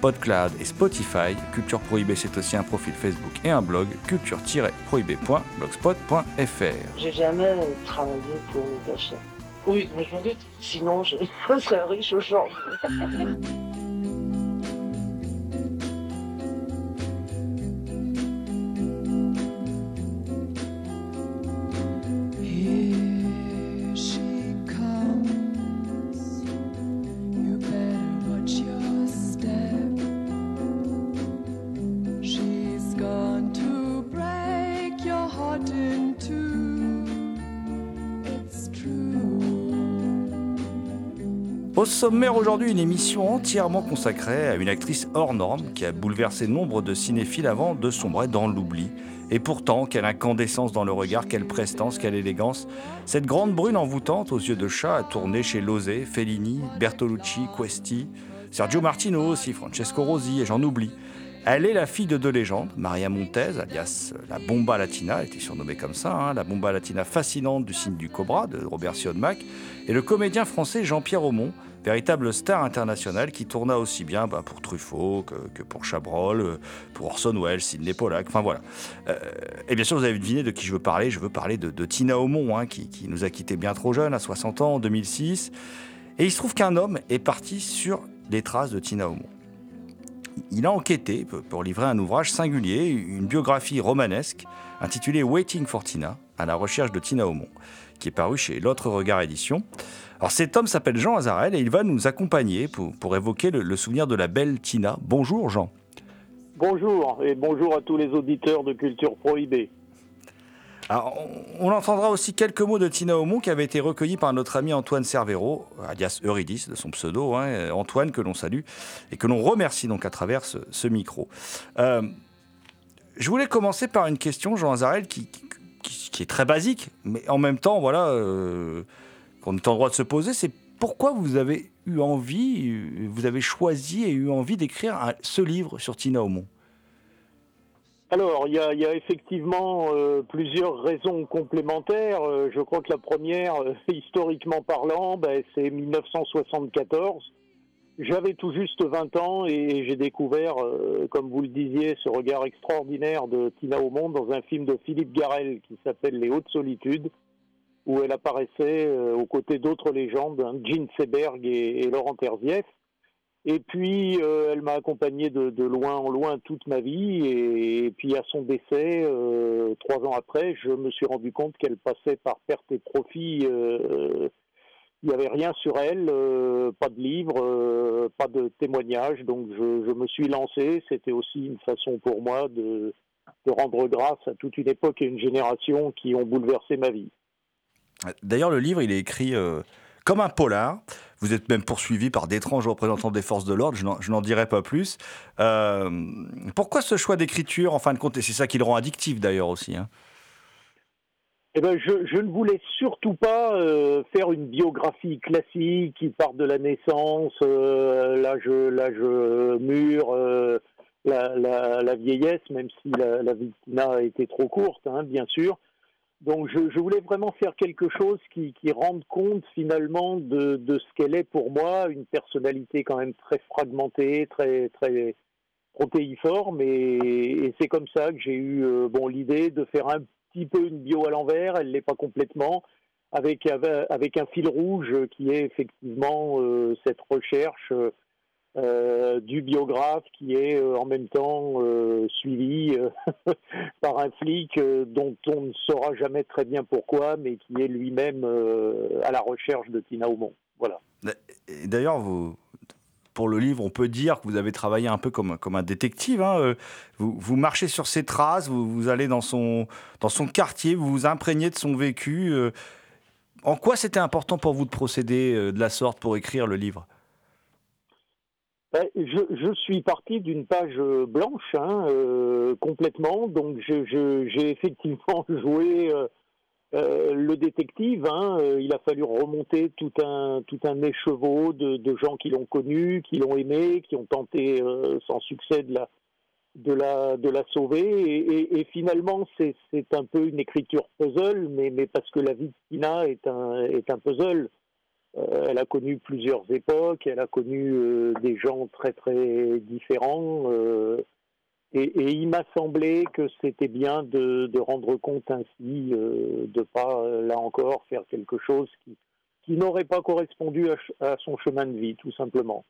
PodCloud et Spotify. Culture Prohibée, c'est aussi un profil Facebook et un blog culture-prohibée.blogspot.fr. J'ai jamais travaillé pour le cachet. Oui, mais je me doute. Sinon, je serais riche au Au sommaire aujourd'hui, une émission entièrement consacrée à une actrice hors norme qui a bouleversé nombre de cinéphiles avant de sombrer dans l'oubli. Et pourtant, quelle incandescence dans le regard, quelle prestance, quelle élégance. Cette grande brune envoûtante aux yeux de chat a tourné chez Lozé, Fellini, Bertolucci, Questi, Sergio Martino aussi, Francesco Rosi et j'en oublie. Elle est la fille de deux légendes, Maria Montez, alias la Bomba Latina, elle était surnommée comme ça, hein, la Bomba Latina fascinante du signe du Cobra de Robert Siodmak, et le comédien français Jean-Pierre Aumont, véritable star internationale qui tourna aussi bien bah, pour Truffaut que, pour Chabrol, euh, pour Orson Welles, Sidney Pollack, enfin voilà. Euh, et bien sûr, vous avez deviné de qui je veux parler. Je veux parler de, de Tina Aumont, hein, qui, qui nous a quittés bien trop jeune, à 60 ans, en 2006. Et il se trouve qu'un homme est parti sur les traces de Tina Aumont. Il a enquêté pour livrer un ouvrage singulier, une biographie romanesque intitulée Waiting for Tina, à la recherche de Tina Aumont, qui est paru chez L'autre regard édition. Alors cet homme s'appelle Jean Azarel et il va nous accompagner pour, évoquer le souvenir de la belle Tina. Bonjour Jean. Bonjour et bonjour à tous les auditeurs de Culture Prohibée. Alors, on, entendra aussi quelques mots de Tina Aumont qui avait été recueillis par notre ami Antoine Cervero, alias Eurydice de son pseudo, hein, Antoine que l'on salue et que l'on remercie donc à travers ce, micro. Euh, je voulais commencer par une question, Jean Azarel, qui, est très basique, mais en même temps, voilà, euh, qu'on est en droit de se poser, c'est pourquoi vous avez eu envie, vous avez choisi et eu envie d'écrire ce livre sur Tina Aumont Alors, il y a, effectivement euh, plusieurs raisons complémentaires. Euh, je crois que la première, euh, historiquement parlant, ben, c'est 1974. J'avais tout juste 20 ans et j'ai découvert, comme vous le disiez, ce regard extraordinaire de Tina Aumont dans un film de Philippe Garel qui s'appelle Les Hautes Solitudes, où elle apparaissait aux côtés d'autres légendes, hein, Gene Seberg et, et Laurent Terzieff. Et puis, euh, elle m'a accompagné de, loin en loin toute ma vie. Et, puis, à son décès, euh, trois ans après, je me suis rendu compte qu'elle passait par perte et profit. euh, il n'y avait rien sur elle, pas de livre, pas de témoignage. Donc, je, me suis lancé. C'était aussi une façon pour moi de, rendre grâce à toute une époque et une génération qui ont bouleversé ma vie. D'ailleurs, le livre, il est écrit comme un polar. Vous êtes même poursuivi par d'étranges représentants des forces de l'ordre, je n'en- dirai pas plus. Euh, pourquoi ce choix d'écriture, en fin de compte Et c'est ça qui le rend addictif d'ailleurs aussi. hein? Eh ben, je, ne voulais surtout pas euh, faire une biographie classique qui part de la naissance, euh, l'âge, l'âge mûr, la, vieillesse, même si la, la Tina a été trop courte, hein, bien sûr. Donc, je, voulais vraiment faire quelque chose qui, rende compte finalement de, ce qu'elle est pour moi, une personnalité quand même très fragmentée, très très protéiforme, et, c'est comme ça que j'ai eu euh, bon l'idée de faire un petit peu une bio à l'envers, elle l'est pas complètement, avec, avec un fil rouge qui est effectivement euh, cette recherche euh, du biographe qui est euh, en même temps euh, suivi par un flic dont on ne saura jamais très bien pourquoi, mais qui est lui-même à la recherche de Tina Aumont. Voilà. D'ailleurs, pour le livre, on peut dire que vous avez travaillé un peu comme, comme un détective. hein, Vous, marchez sur ses traces, vous, vous allez dans son, dans son quartier, vous vous imprégnez de son vécu. En quoi c'était important pour vous de procéder de la sorte pour écrire le livre? Ben, je, je suis parti d'une page euh, blanche hein, euh, complètement, donc j'ai effectivement joué euh, le détective. hein. Il a fallu remonter tout un tout un écheveau de, gens qui l'ont connu, qui l'ont aimé, qui ont tenté sans succès de la de la de la sauver. Et, et- finalement, c'est c'est un peu une écriture puzzle, mais mais parce que la vie de Tina est un est un puzzle. Euh, elle a connu plusieurs époques, elle a connu euh, des gens très très différents. euh, et, il m'a semblé que c'était bien de, de rendre compte ainsi, euh, de pas là encore faire quelque chose qui, n'aurait pas correspondu à, son chemin de vie, tout simplement.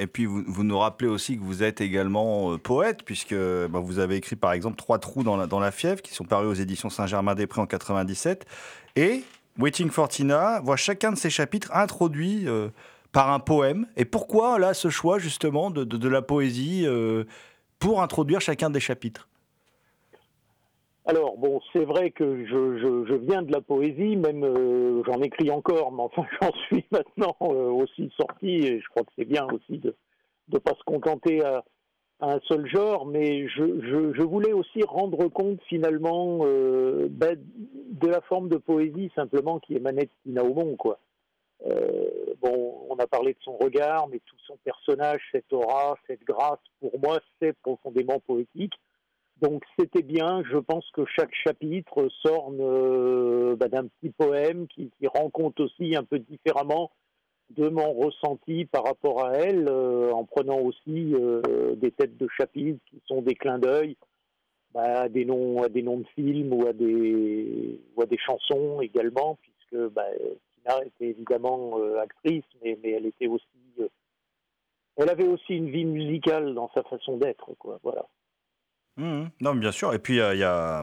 Et puis, vous, nous rappelez aussi que vous êtes également poète, puisque bah, vous avez écrit par exemple Trois trous dans la, dans la fièvre, qui sont parus aux éditions Saint-Germain-des-Prés en 97. Et Waiting for Tina voit chacun de ces chapitres introduit euh, par un poème. Et pourquoi là ce choix justement de, la poésie euh, pour introduire chacun des chapitres? Alors bon, c'est vrai que je, viens de la poésie, même euh, j'en écris encore, mais enfin j'en suis maintenant aussi sorti, et je crois que c'est bien aussi de ne pas se contenter à un seul genre, mais je, voulais aussi rendre compte finalement euh, ben, de la forme de poésie simplement qui émanait de Tina Aumont. Euh, bon, on a parlé de son regard, mais tout son personnage, cette aura, cette grâce, pour moi, c'est profondément poétique. Donc c'était bien, je pense que chaque chapitre s'orne euh, bah, d'un petit poème qui, qui rend compte aussi un peu différemment de mon ressenti par rapport à elle, euh, en prenant aussi euh, des têtes de chapitres qui sont des clins d'œil bah, à des noms, à des noms de films ou à des, ou à des chansons également, puisque bah, Tina était évidemment euh, actrice, mais, elle était aussi, elle avait aussi une vie musicale dans sa façon d'être, quoi. Voilà. Mhm. Non, mais bien sûr. Et puis, il y a-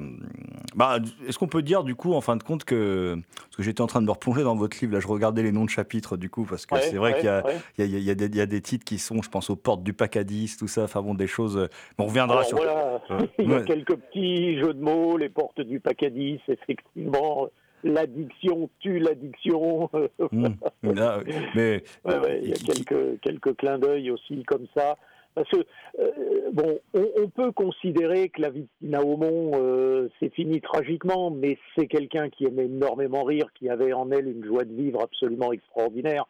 bah, est-ce qu'on peut dire, du coup, en fin de compte, que. Parce que j'étais en train de me replonger dans votre livre, là, je regardais les noms de chapitres, du coup, parce que Ouais, c'est vrai ouais, qu'il y a, ouais. il y, a, il y a des- il y a des titres qui sont, je pense, aux portes du Pacadis, tout ça. Enfin, bon, des choses. euh, On reviendra Alors sur. voilà, il y a quelques petits jeux de mots, les portes du Pacadis, effectivement. L'addiction tue l'addiction. là, mais. ouais, il y a quelques, quelques clins d'œil aussi comme ça. Parce que, euh, bon, on, peut considérer que la vie de Tina Aumont, euh, c'est fini tragiquement, mais c'est quelqu'un qui aimait énormément rire, qui avait en elle une joie de vivre absolument extraordinaire.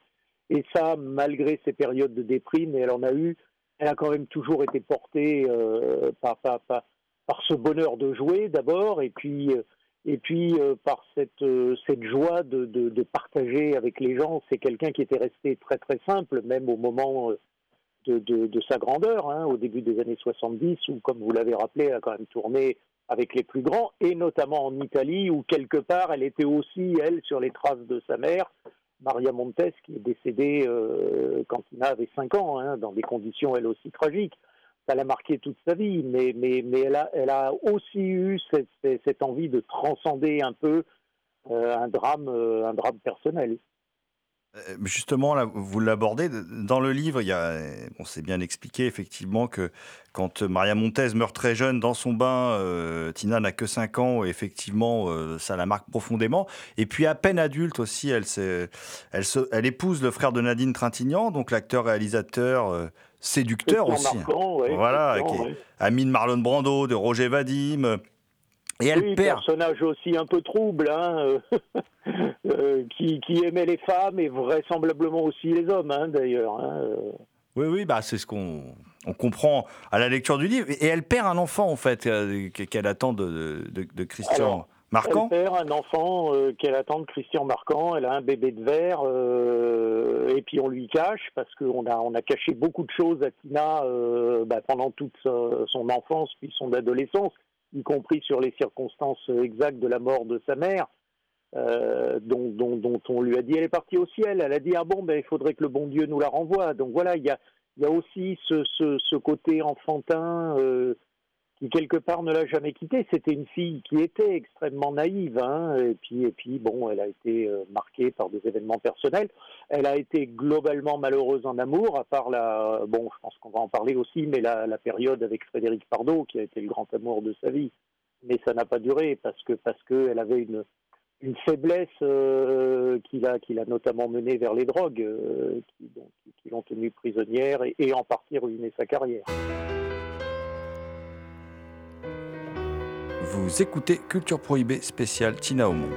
Et ça, malgré ses périodes de déprime, et elle en a eu, elle a quand même toujours été portée euh, par, ce bonheur de jouer d'abord, et puis, par cette, joie de, partager avec les gens. C'est quelqu'un qui était resté très très simple, même au moment de, sa grandeur, hein, au début des années 70, où, comme vous l'avez rappelé, elle a quand même tourné avec les plus grands, et notamment en Italie, où quelque part, elle était aussi, elle, sur les traces de sa mère, Maria Montes, qui est décédée euh, quand Tina avait 5 ans, hein, dans des conditions, elle aussi, tragiques. Ça l'a marqué toute sa vie, mais, mais, mais elle, a, elle a aussi eu cette envie de transcender un peu euh, un, drame, euh, un drame personnel. Euh, Justement, là, vous l'abordez. Dans le livre, il y a, on s'est bien expliqué effectivement que quand Maria Montez meurt très jeune dans son bain, euh, Tina n'a que 5 ans, et effectivement, euh, ça la marque profondément. Et puis, à peine adulte aussi, elle, s'est- elle, se- elle épouse le frère de Nadine Trintignant, donc l'acteur-réalisateur séducteur aussi. ouais, Voilà, ouais. Ami de Marlon Brando, de Roger Vadim. Et elle oui, perd. personnage aussi un peu trouble, hein, euh, euh, qui, qui aimait les femmes et vraisemblablement aussi les hommes, hein, d'ailleurs. hein, euh. Oui, oui, bah, c'est ce qu'on on comprend à la lecture du livre. Et elle perd un enfant, en fait, euh, qu'elle attend de, de, de Christian Alors, Marquand. Elle perd un enfant euh, qu'elle attend de Christian Marquand. Elle a un bébé de verre euh, et puis on lui cache parce qu'on a, on a caché beaucoup de choses à Tina euh, bah, pendant toute son enfance puis son adolescence, y compris sur les circonstances exactes de la mort de sa mère. euh, dont, on lui a dit elle est partie au ciel. Elle a dit ah bon ben il faudrait que le bon Dieu nous la renvoie. Donc voilà, il y a, aussi ce côté enfantin euh, qui quelque part ne l'a jamais quitté. C'était une fille qui était extrêmement naïve, hein, et puis et puis bon, elle a été euh, marquée par des événements personnels. Elle a été globalement malheureuse en amour, à part la bon, je pense qu'on va en parler aussi, mais la, période avec Frédéric Pardo qui a été le grand amour de sa vie. Mais ça n'a pas duré parce que parce que elle avait une une faiblesse euh, qui l'a qui l'a notamment menée vers les drogues, euh, qui l'ont tenue prisonnière et, et en partie ruiné sa carrière. Vous écoutez Culture Prohibée spéciale Tina Homo.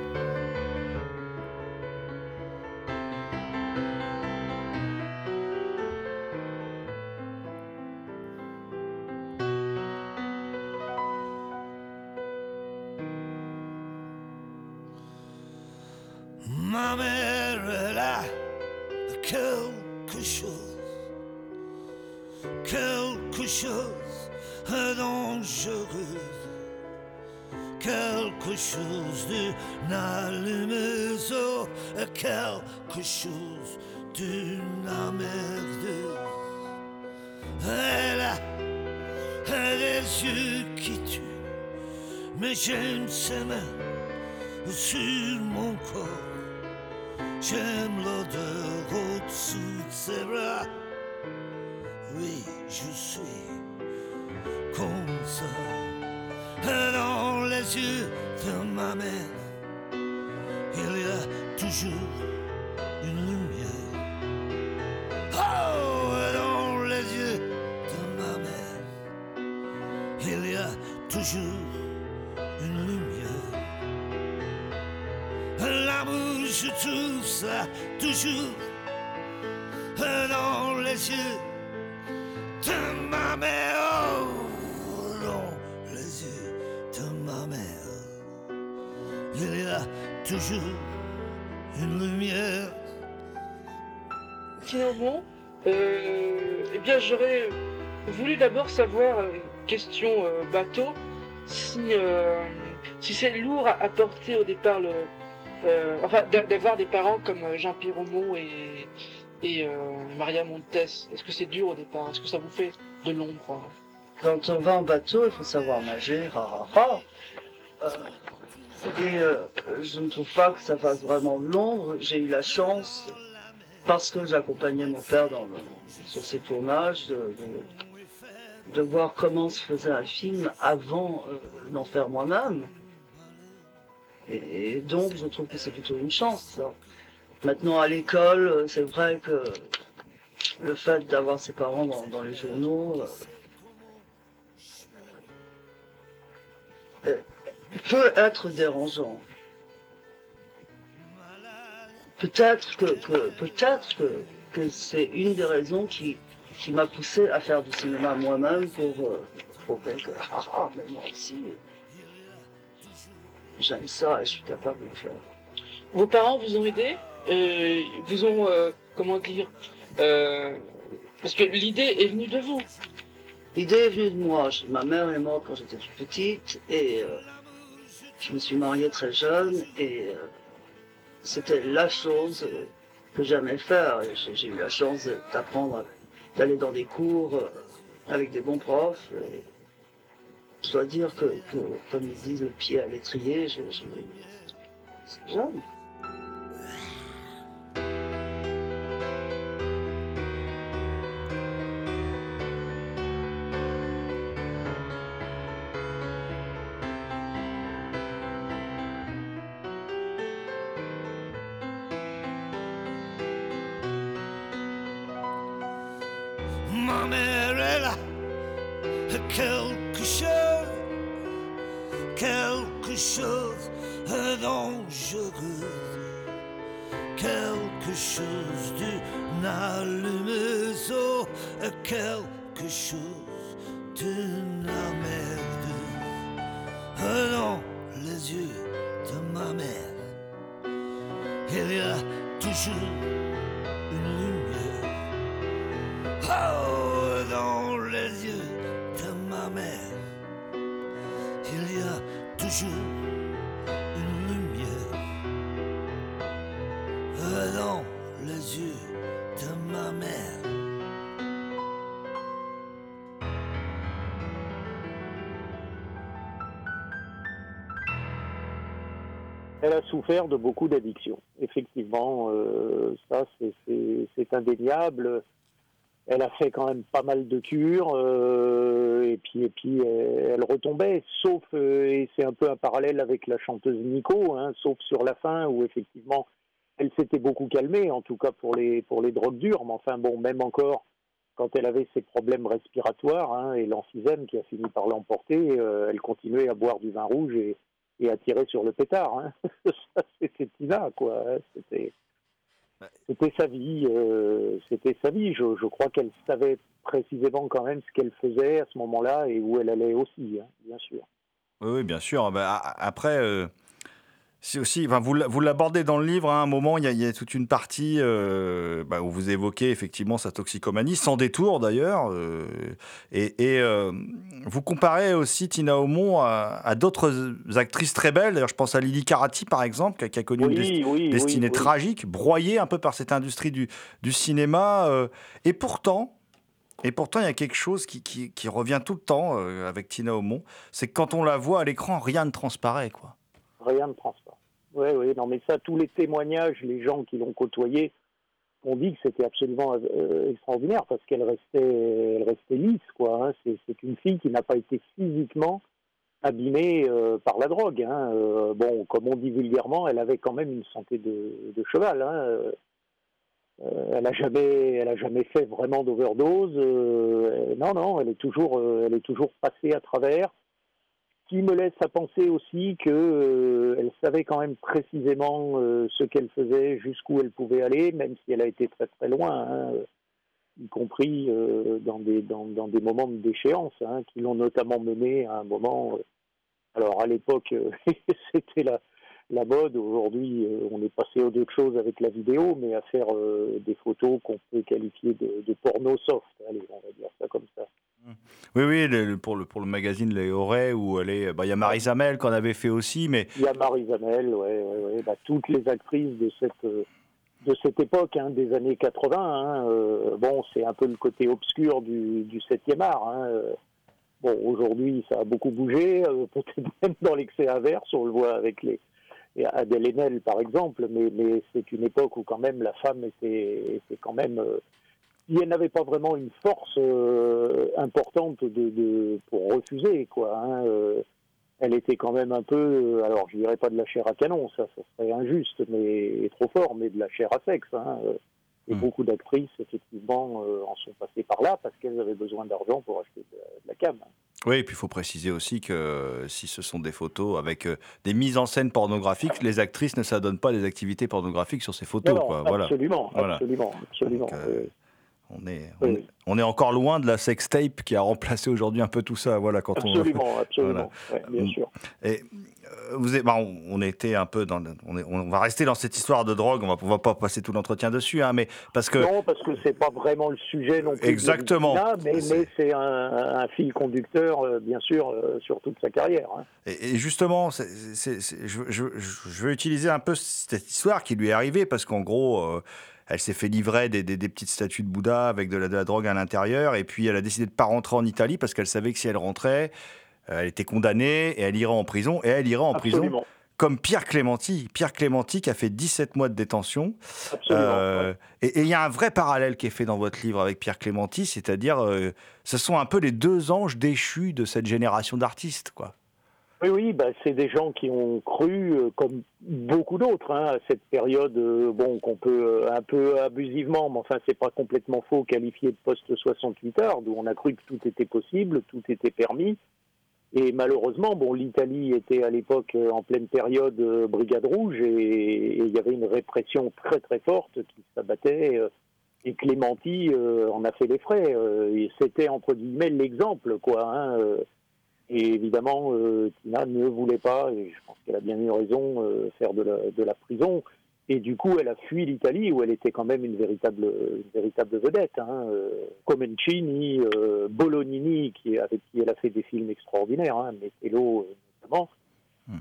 Porter au départ euh, enfin, d'a- d'avoir des parents comme euh, Jean-Pierre Raumont et, et euh, Maria Montes. Est-ce que c'est dur au départ? Est-ce que ça vous fait de l'ombre Quand on va en bateau, il faut savoir nager, ha ha. Euh, et je ne trouve pas que ça fasse vraiment de l'ombre. J'ai eu la chance, parce que j'accompagnais mon père sur ses tournages, de, de- voir comment se faisait un film avant d'en faire moi-même. Et, donc, je trouve que c'est plutôt une chance. ça. Maintenant, à l'école, euh, c'est vrai que le fait d'avoir ses parents dans, les journaux, euh, peut être dérangeant. Peut-être que, peut-être que, que c'est une des raisons qui, qui m'a poussé à faire du cinéma moi-même pour, euh, pour ah, ah, mais moi aussi, j'aime ça et je suis capable de le faire. Vos parents vous ont aidé euh, Vous ont, euh, comment dire euh, Parce que l'idée est venue de vous. L'idée est venue de moi. Ma mère est morte quand j'étais toute petite et je me suis mariée très jeune et c'était la chose que j'aimais faire. Et J'ai eu la chance d'apprendre, d'aller dans des cours avec des bons profs. Et je dois dire que, comme ils disent, le pied à l'étrier, je, je, c'est jeune. Chose de dangereux, quelque chose d'une allumeuse, quelque chose d'une merde dans les yeux de ma mère. Il y a toujours une lumière. Oh, dans les yeux de ma mère, il y a toujours Elle a souffert de beaucoup d'addictions. Effectivement, euh, ça c'est- indéniable. Elle a fait quand même pas mal de cures euh, et puis et puis euh, elle retombait. Sauf et c'est un peu un parallèle avec la chanteuse Nico, hein, sauf sur la fin où effectivement elle s'était beaucoup calmée, en tout cas pour les pour les drogues dures. Mais enfin bon, même encore quand elle avait ses problèmes respiratoires hein, et l'emphysème qui a fini par l'emporter, elle continuait à boire du vin rouge et et à tirer sur le pétard. Hein. C'était Tina, quoi. hein. C'était, c'était sa vie. euh, c'était sa vie. Je, je crois qu'elle savait précisément quand même ce qu'elle faisait à ce moment-là et où elle allait aussi, hein, bien sûr. Oui, oui, bien sûr. Bah, après, euh, c'est aussi, enfin, vous, l'abordez dans le livre, hein, à un moment, il y, a- il y a toute une partie euh, bah, où vous évoquez effectivement sa toxicomanie, sans détour d'ailleurs. euh, et et, euh, vous comparez aussi Tina Aumont à, à d'autres actrices très belles. D'ailleurs, je pense à Lily Carati, par exemple, qui a, qui a connu une oui, destinée oui, tragique, broyée un peu par cette industrie du, du cinéma. et pourtant, et pourtant, il y a quelque chose qui, qui- qui revient tout le temps euh, avec Tina Aumont, c'est que quand on la voit à l'écran, rien ne transparaît, quoi. Rien ne transparaît. Oui, oui, non, mais ça, tous les témoignages, les gens qui l'ont côtoyée ont dit que c'était absolument euh, extraordinaire parce qu'elle restait, elle restait lisse, quoi. hein. C'est, une fille qui n'a pas été physiquement abîmée euh, par la drogue. hein. Euh, bon, comme on dit vulgairement, elle avait quand même une santé de, cheval. hein. Elle a jamais, elle a jamais fait vraiment d'overdose. Non, non, elle est toujours, elle est toujours passée à travers qui me laisse à penser aussi que euh, savait quand même précisément euh, ce qu'elle faisait, jusqu'où elle pouvait aller, même si elle a été très très loin, hein, euh, y compris euh, dans, des, dans, des moments de déchéance, hein, qui l'ont notamment mené à un moment. alors à l'époque, c'était la, la mode. Aujourd'hui, euh, on est passé aux d'autres choses avec la vidéo, mais à faire euh, des photos qu'on peut qualifier de, de porno soft. Allez, on va dire ça comme ça. Oui, oui, le- le- pour, le, pour le magazine Les Aurais, où bah, Il y a Marie Zamel qu'on avait fait aussi, mais Il y a Marie Zamel, ouais, ouais, ouais, bah, toutes les actrices de cette euh, de cette époque, hein, des années 80. hein, euh, bon, c'est un peu le côté obscur du, du 7e art. hein, euh. bon, aujourd'hui, ça a beaucoup bougé, euh, peut-être même dans l'excès inverse, on le voit avec les Adèle Haenel, par exemple, mais, c'est une époque où quand même la femme était, était quand même... euh, elle n'avait pas vraiment une force euh, importante pour refuser, quoi. hein, euh, elle était quand même un peu, euh, alors je dirais pas de la chair à canon, ça, ça serait injuste, mais trop fort, mais de la chair à sexe. hein, euh. Et Mm. beaucoup d'actrices, effectivement, euh, en sont passées par là parce qu'elles avaient besoin d'argent pour acheter de, de la cam. Oui, et puis il faut préciser aussi que euh, si ce sont des photos avec euh, des mises en scène pornographiques, les actrices ne s'adonnent pas à des activités pornographiques sur ces photos. Non. Voilà. absolument, Voilà. 'absolument, absolument, Donc, euh, On est, on, est- on est encore loin de la sextape qui a remplacé aujourd'hui un peu tout ça. Voilà, quand on, absolument, absolument, ouais, bien Mm. sûr. Et euh, vous êtes, bah, on, on était un peu dans, on, est- on va rester dans cette histoire de drogue. On va, on va pas passer tout l'entretien dessus, hein, mais parce que Non, parce que c'est pas vraiment le sujet non plus. Exactement. Mais, C'est- un, un fil conducteur, euh, bien sûr, euh, sur toute sa carrière. hein. Et, et justement, je, je- je- je veux utiliser un peu cette histoire qui lui est arrivée parce qu'en gros, euh, elle s'est fait livrer des, des- des petites statues de Bouddha avec de la, de la drogue à l'intérieur et puis elle a décidé de pas rentrer en Italie parce qu'elle savait que si elle rentrait, euh, elle était condamnée et elle irait en prison et elle irait en prison comme Pierre Clémenti. Pierre Clémenti qui a fait 17 mois de détention. Euh, et il y a un vrai parallèle qui est fait dans votre livre avec Pierre Clémenti, c'est-à-dire euh, ce sont un peu les deux anges déchus de cette génération d'artistes, quoi. Oui, oui, bah, c'est des gens qui ont cru, euh, comme beaucoup d'autres, hein, à cette période, euh, bon, qu'on peut euh, un peu abusivement, mais enfin, c'est pas complètement faux, qualifier de post-68 heures, où on a cru que tout était possible, tout était permis. Et malheureusement, bon, l'Italie était à l'époque en pleine période Brigade Rouge et il y avait une répression très très forte qui s'abattait. et Clémenti en a fait les frais. c'était entre guillemets l'exemple, quoi. hein, et évidemment, euh, Tina ne voulait pas, et je pense qu'elle a bien eu raison, euh, faire de la, de la prison. Et du coup, elle a fui l'Italie, où elle était quand même une véritable, une véritable vedette. Hein. euh, Comencini, euh, Bolognini, qui, avec qui elle a fait des films extraordinaires, hein, Metello notamment.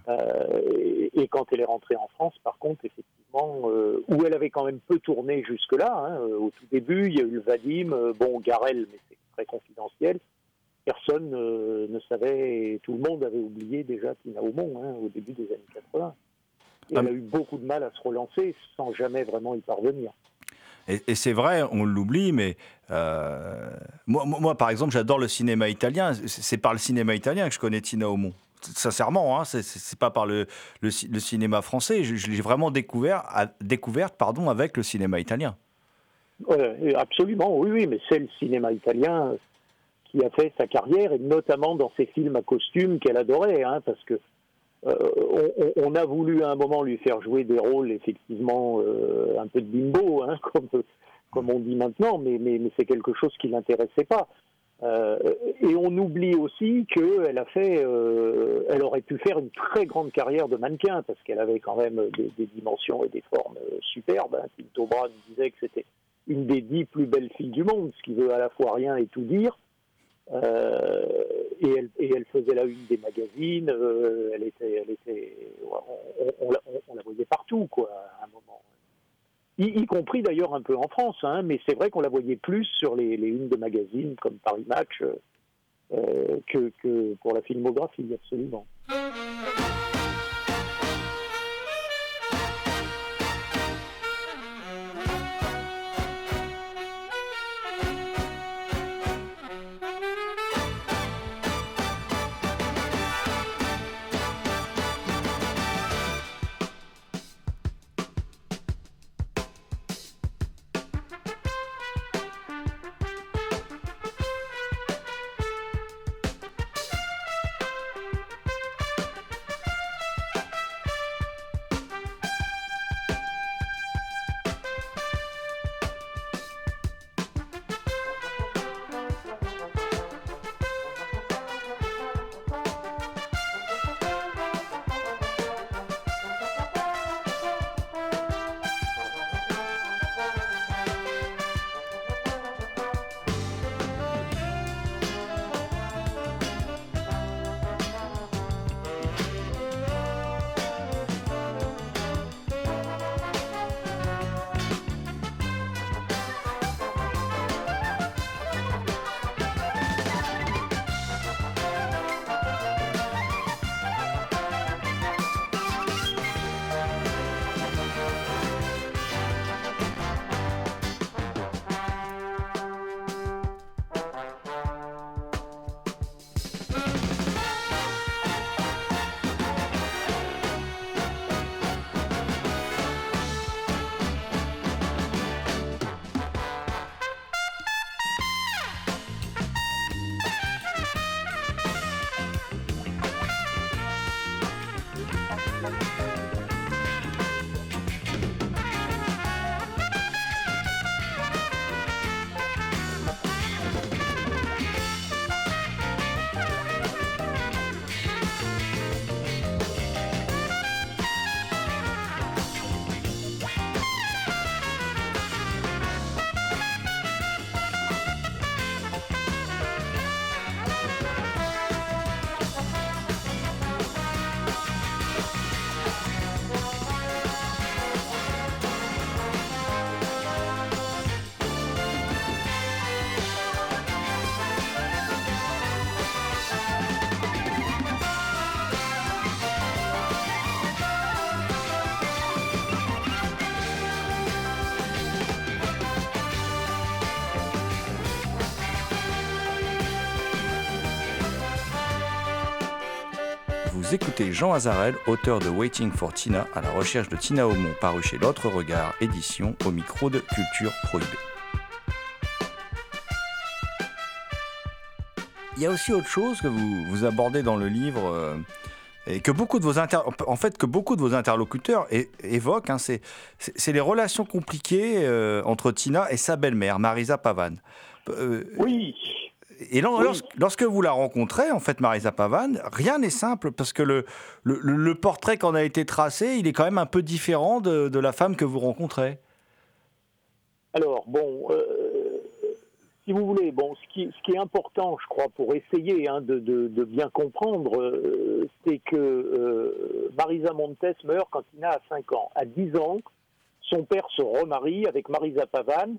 Euh, et, et quand elle est rentrée en France, par contre, effectivement, où elle avait quand même peu tourné jusque-là, hein, au tout début, il y a eu le Vadim, bon, Garel, mais c'est très confidentiel. Personne euh, ne savait, et tout le monde avait oublié déjà Tina Aumont hein, au début des années 80. Et Ah, elle a eu beaucoup de mal à se relancer sans jamais vraiment y parvenir. Et, et c'est vrai, on l'oublie, mais euh, moi, par exemple, j'adore le cinéma italien. C'est par le cinéma italien que je connais Tina Aumont. Sincèrement, hein, c'est- pas par le, le, ci- le cinéma français. Je, je l'ai vraiment découvert, à- découverte pardon, avec le cinéma italien. Absolument, oui, oui, mais c'est le cinéma italien qui a fait sa carrière, et notamment dans ses films à costume qu'elle adorait, hein, parce que euh, on, a voulu à un moment lui faire jouer des rôles effectivement euh, un peu de bimbo, hein, comme, on dit maintenant, mais, c'est quelque chose qui l'intéressait pas. Euh, et on oublie aussi qu'elle a fait, elle aurait pu faire une très grande carrière de mannequin parce qu'elle avait quand même des, dimensions et des formes superbes. Hein. Braun disait que c'était une des dix plus belles filles du monde, ce qui veut à la fois rien et tout dire. Euh, et, elle, faisait la une des magazines. euh, elle était, elle était, on, on- on la- voyait partout, quoi, à un moment. Y, compris d'ailleurs un peu en France, hein, mais c'est vrai qu'on la voyait plus sur les, les unes magazines comme Paris Match euh, que pour la filmographie, absolument. Vous écoutez Jean Azarel, auteur de Waiting for Tina, à la recherche de Tina Aumont, paru chez L'autre Regard, édition au micro de Culture Prohibée. Il y a aussi autre chose que vous, abordez dans le livre euh, et que beaucoup de vos inter- en fait que beaucoup de vos interlocuteurs évoquent, hein, c'est les relations compliquées euh, entre Tina et sa belle-mère, Marisa Pavan. Euh, Oui, et Oui. lorsque vous la rencontrez, en fait, Marisa Pavan, rien n'est simple parce que le, le, le- portrait qu'on a été tracé, il est quand même un peu différent de, de la femme que vous rencontrez. Alors, bon, euh, si vous voulez, bon, ce qui, ce qui est important, je crois, pour essayer hein, de, de- de bien comprendre, euh, c'est que euh, Marisa Montes meurt quand Tina a 5 ans. À 10 ans, son père se remarie avec Marisa Pavan.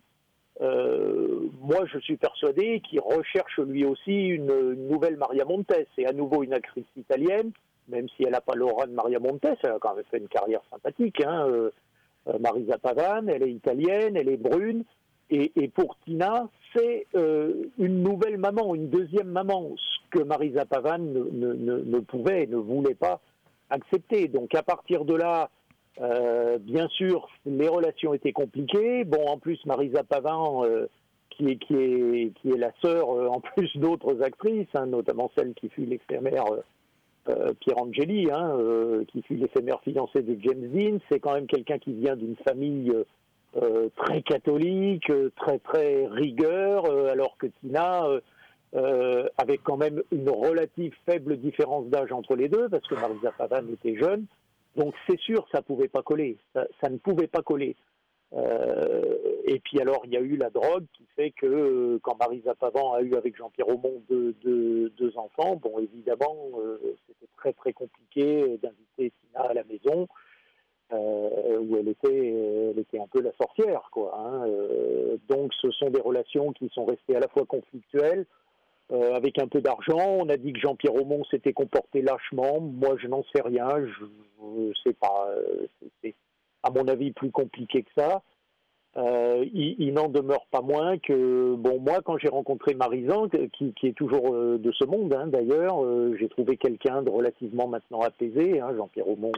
Euh, moi, je suis persuadé qu'il recherche lui aussi une, nouvelle Maria Montes. Et à nouveau une actrice italienne, même si elle n'a pas l'aura de Maria Montes, elle a quand même fait une carrière sympathique. Hein, euh, euh, Marisa Pavan, elle est italienne, elle est brune. Et, et pour Tina, c'est une nouvelle maman, une deuxième maman, ce que Marisa Pavan ne, ne- ne- pouvait, ne voulait pas accepter. Donc à partir de là, euh, bien sûr, les relations étaient compliquées. Bon, en plus, Marisa Pavan, euh, qui, est, qui, est, qui est la sœur, euh, en plus d'autres actrices, hein, notamment celle qui fut euh, Pierre Angeli, hein, qui fut l'éphémère fiancée de James Dean, c'est quand même quelqu'un qui vient d'une famille très catholique, très très rigueur, alors que Tina avait quand même une relative faible différence d'âge entre les deux, parce que Marisa Pavan était jeune. Donc c'est sûr, ça pouvait pas coller, ça, ne pouvait pas coller. Euh, et puis alors, il y a eu la drogue qui fait que euh, quand Marisa Pavan a eu avec Jean-Pierre Aumont deux, deux, deux enfants, bon évidemment, euh, c'était très très compliqué d'inviter Tina à la maison, où elle était, elle était un peu la sorcière, quoi. hein. Donc ce sont des relations qui sont restées à la fois conflictuelles, euh, avec un peu d'argent. On a dit que Jean-Pierre Aumont s'était comporté lâchement. Moi, je n'en sais rien. Je ne sais pas. euh, c'est- à mon avis, plus compliqué que ça. Euh, il n'en demeure pas moins que, bon, moi, quand j'ai rencontré Marisan, qui, qui est toujours de ce monde, hein, d'ailleurs, j'ai trouvé quelqu'un de relativement maintenant apaisé. hein. Jean-Pierre Aumont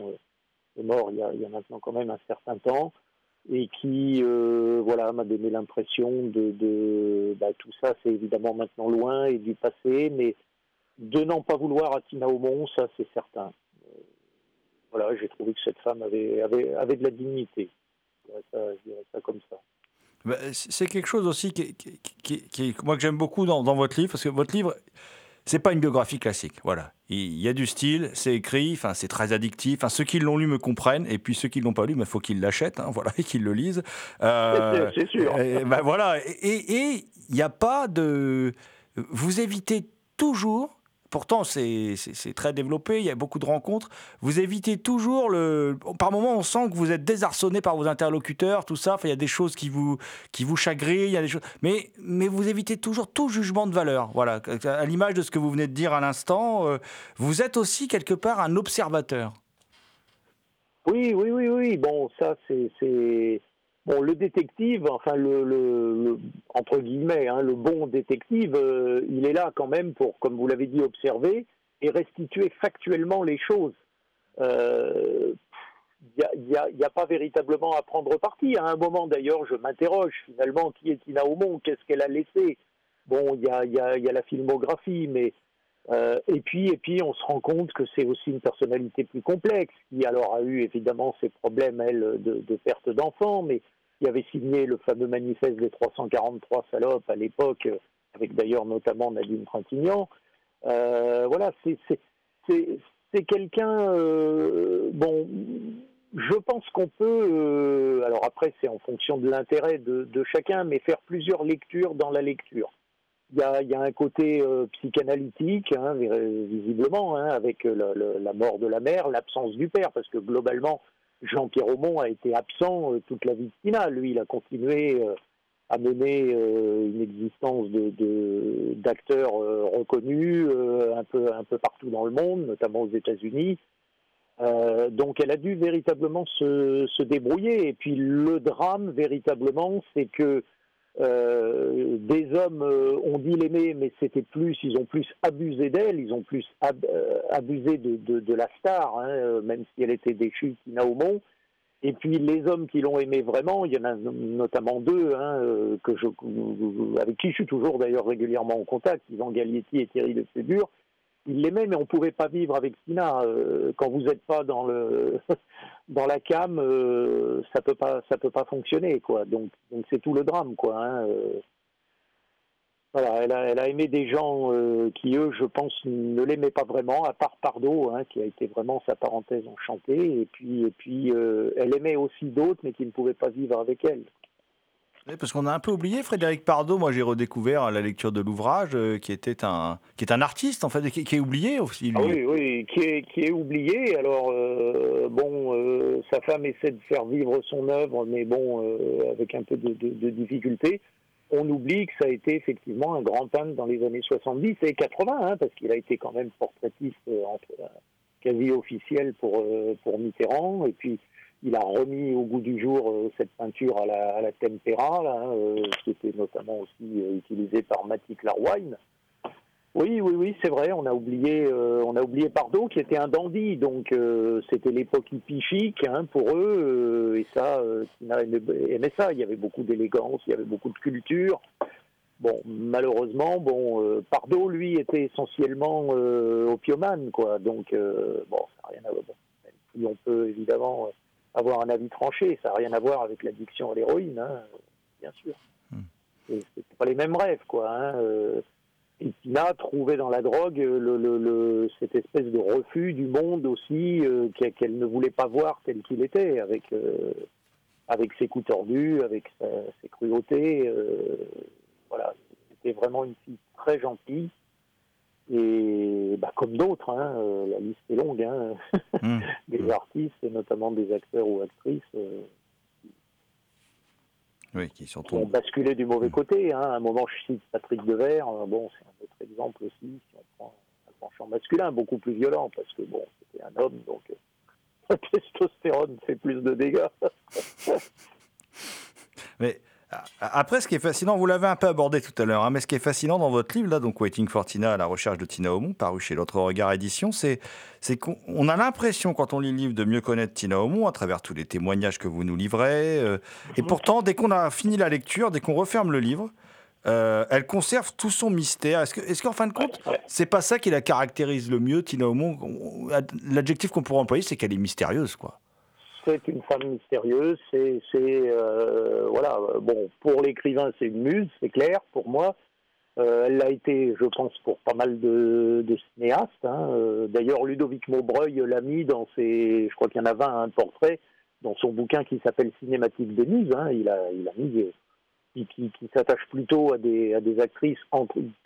est mort il y a maintenant quand même un certain temps et qui euh, voilà m'a donné l'impression de, bah, tout ça c'est évidemment maintenant loin et du passé mais de n'en pas vouloir à Tina Aumont ça c'est certain. Euh, voilà j'ai trouvé que cette femme avait avait, avait de la dignité. Ça, je dirais ça comme ça. Bah, C'est quelque chose aussi qui- moi que j'aime beaucoup dans, dans votre livre, parce que votre livre, c'est pas une biographie classique. Voilà, il y a du style, c'est écrit, enfin c'est très addictif. Enfin ceux qui l'ont lu me comprennent, et puis ceux qui l'ont pas lu, il faut qu'ils l'achètent, hein, voilà, et qu'ils le lisent. Euh, C'est- sûr. et, bah, voilà, et et il n'y a pas de, vous évitez toujours. Pourtant, c'est très développé, il y a beaucoup de rencontres. Vous évitez toujours le. Par moments, on sent que vous êtes désarçonné par vos interlocuteurs, tout ça. Il y a des choses qui vous, qui vous chagrinent, il y a des choses. Mais, mais vous évitez toujours tout jugement de valeur. Voilà. À l'image de ce que vous venez de dire à l'instant, euh, vous êtes aussi quelque part un observateur. Oui, oui, oui, oui. Bon, ça, c'est. Bon, le détective, enfin, le, le- entre guillemets, hein, le bon détective, euh, il est là quand même pour, comme vous l'avez dit, observer et restituer factuellement les choses. Euh, Il n'y a, pas véritablement à prendre parti. À un moment, d'ailleurs, je m'interroge finalement qui est Tina Aumont, qu'est-ce qu'elle a laissé? Bon, il y a la filmographie, mais euh, et puis, et puis, on se rend compte que c'est aussi une personnalité plus complexe, qui alors a eu évidemment ses problèmes, elle, de, de perte d'enfants, mais qui avait signé le fameux manifeste des 343 salopes à l'époque, euh, avec d'ailleurs notamment Nadine Trintignant. Euh, voilà, c'est quelqu'un. euh, bon, je pense qu'on peut. alors après, c'est en fonction de l'intérêt de, chacun, mais faire plusieurs lectures dans la lecture. Il y a, y a un côté psychanalytique, hein, vis- visiblement, hein, avec la mort de la mère, l'absence du père, parce que globalement, Jean-Pierre Aumont a été absent euh, toute la vie de Tina. Lui, il a continué euh, à mener euh, une existence d'acteur reconnu un, peu, un peu partout dans le monde, notamment aux États-Unis. Donc elle a dû véritablement se débrouiller. Et puis le drame, véritablement, c'est que euh, des hommes euh, ont dit l'aimer, mais c'était plus, ils ont plus abusé d'elle, ils ont plus euh, abusé de, la star, hein, même si elle était déchue, Tina Aumont. Et puis les hommes qui l'ont aimé vraiment, il y en a notamment deux hein, que je, avec qui je suis toujours d'ailleurs régulièrement en contact, Yvan Galietti et Thierry de Ségur. Ils l'aimaient, mais on ne pouvait pas vivre avec Tina. Euh, quand vous n'êtes pas dans le dans la cam, euh, ça peut peut pas fonctionner quoi. Donc donc c'est tout le drame quoi. hein, euh. Voilà, elle a, elle a aimé des gens qui, eux, je pense, ne l'aimaient pas vraiment, à part Pardo, hein, qui a été vraiment sa parenthèse enchantée. Et puis, et puis elle aimait aussi d'autres, mais qui ne pouvaient pas vivre avec elle. Parce qu'on a un peu oublié Frédéric Pardo. Moi, j'ai redécouvert à la lecture de l'ouvrage euh, qui était un qui est un artiste en fait, qui, qui est oublié aussi. Ah oui, oui, qui est, qui est oublié. Alors, euh, bon, euh, sa femme essaie de faire vivre son œuvre, mais bon, euh, avec un peu de, de, difficulté. On oublie que ça a été effectivement un grand peintre dans les années 70 et 80, hein, parce qu'il a été quand même portraitiste euh, euh, quasi officiel pour, euh, pour Mitterrand. Et puis, il a remis au goût du jour euh, cette peinture à la, à la hein, euh, qui était notamment aussi euh, utilisée par Matic Larwine. Oui, oui, oui, c'est vrai. On a oublié, on a oublié Pardo, qui était un dandy. Donc, c'était l'époque hippie chic hein, pour eux. et ça, ça. Il y avait beaucoup d'élégance, il y avait beaucoup de culture. Bon, malheureusement, bon, Pardo, lui, était essentiellement euh, opiomane, quoi. Donc, bon, ça n'a rien à voir. Si on peut évidemment avoir un avis tranché, ça n'a rien à voir avec l'addiction à l'héroïne, hein, bien sûr. Et C'est pas les mêmes rêves, quoi. Hein. euh, et Tina trouvait dans la drogue le, le- le- cette espèce de refus du monde aussi euh, qu'elle ne voulait pas voir tel qu'il était, avec, euh, avec ses coups tordus, avec sa- ses cruautés. voilà, c'était vraiment une fille très gentille. Et bah, comme d'autres, hein, euh, la liste est longue, hein, Mmh. des artistes, et notamment des acteurs ou actrices. euh, Oui, qui sont qui ont basculé du mauvais côté. Hein. À un moment, je cite Patrick Devers. euh, Bon, c'est un autre exemple aussi. Si on prend un penchant masculin, beaucoup plus violent, parce que bon, c'était un homme, donc euh, la testostérone fait plus de dégâts. Mais après, ce qui est fascinant, vous l'avez un peu abordé tout à l'heure, hein, mais ce qui est fascinant dans votre livre, là, donc Waiting for Tina, à la recherche de Tina Aumont, paru chez l'autre regard édition, c'est qu'on on a l'impression, quand on lit le livre, de mieux connaître Tina Aumont à travers tous les témoignages que vous nous livrez. euh, et pourtant, dès qu'on a fini la lecture, dès qu'on referme le livre, euh, elle conserve tout son mystère. Est-ce que- est-ce qu'en fin de compte, c'est pas ça qui la caractérise le mieux, Tina Aumont? On- L'adjectif qu'on pourrait employer, c'est qu'elle est mystérieuse, quoi. C'est une femme mystérieuse. C'est, euh, voilà. Bon, pour l'écrivain, c'est une muse, c'est clair. Pour moi, Euh, elle l'a été, je pense, pour pas mal de, de cinéastes. hein. Euh, D'ailleurs, Ludovic Maubreuil l'a mis dans ses, je crois qu'il y en a 20, un portrait dans son bouquin qui s'appelle Cinématique des muses. hein. Il a, mis qui, s'attache plutôt à des, actrices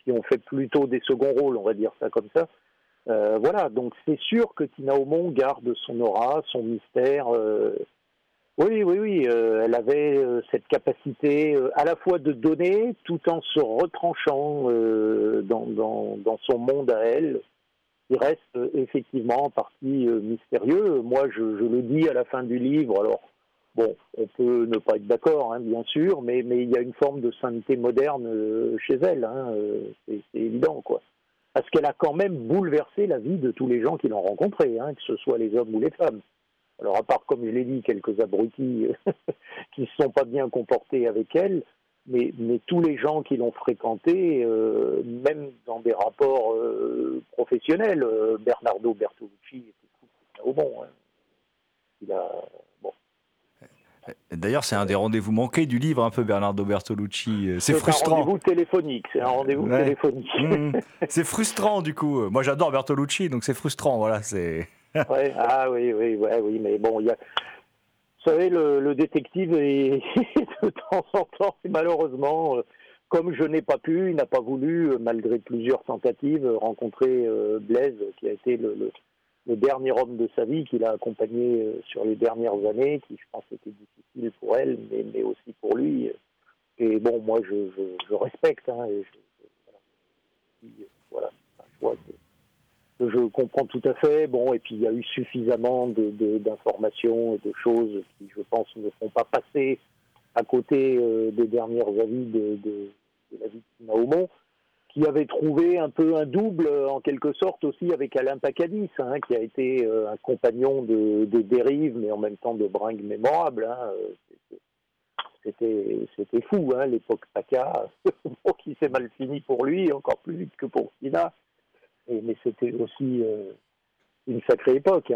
qui ont fait plutôt des seconds rôles, on va dire ça comme ça. Euh, voilà, donc c'est sûr que Tina Aumont garde son aura, son mystère. euh, oui, oui, oui, euh, elle avait cette capacité à la fois de donner tout en se retranchant dans, son monde à elle, qui reste effectivement en partie mystérieux. Moi, je, le dis à la fin du livre, alors bon, on peut ne pas être d'accord, hein, bien sûr, mais, il y a une forme de sainteté moderne chez elle, hein, c'est évident, quoi. Parce qu'elle a quand même bouleversé la vie de tous les gens qui l'ont rencontrée, hein, que ce soit les hommes ou les femmes. Alors, à part, comme je l'ai dit, quelques abrutis qui ne se sont pas bien comportés avec elle, mais, mais tous les gens qui l'ont fréquentée, euh, même dans des rapports euh, professionnels, euh, Bernardo Bertolucci était fou au bon. hein. Il a, D'ailleurs, c'est un des rendez-vous manqués du livre, un peu Bernardo Bertolucci. Euh, C'est un frustrant. rendez-vous téléphonique. C'est un rendez-vous Ouais. téléphonique. Mmh. C'est frustrant du coup. Moi, j'adore Bertolucci, donc c'est frustrant. Voilà, c'est. Ouais, ah oui, oui, ouais, oui, mais bon, il y a. Vous savez, le, le détective est de temps en temps, malheureusement, euh, comme je n'ai pas pu, il n'a pas voulu, euh, malgré plusieurs tentatives, euh, rencontrer euh, Blaise, qui a été le, le- le dernier homme de sa vie, qu'il a accompagné euh, sur les dernières années, qui je pense était difficile pour elle, mais, mais aussi pour lui. Et bon, moi, je, je, je respecte, hein, et je, voilà. Un choix que- je comprends tout à fait. Bon, et puis il y a eu suffisamment de- de- d'informations et de choses qui, je pense, ne font pas passer à côté euh, des dernières avis de, de- de la vie de Aumont, qui avait trouvé un peu un double, en quelque sorte, aussi avec Alain Pacadis, hein, qui a été euh, un compagnon de, de dérive, mais en même temps de bringue mémorable. hein. Euh, c'était- C'était fou, hein, l'époque Paca, qui s'est mal fini pour lui, encore plus vite que pour Tina. Et, mais c'était aussi euh, une sacrée époque,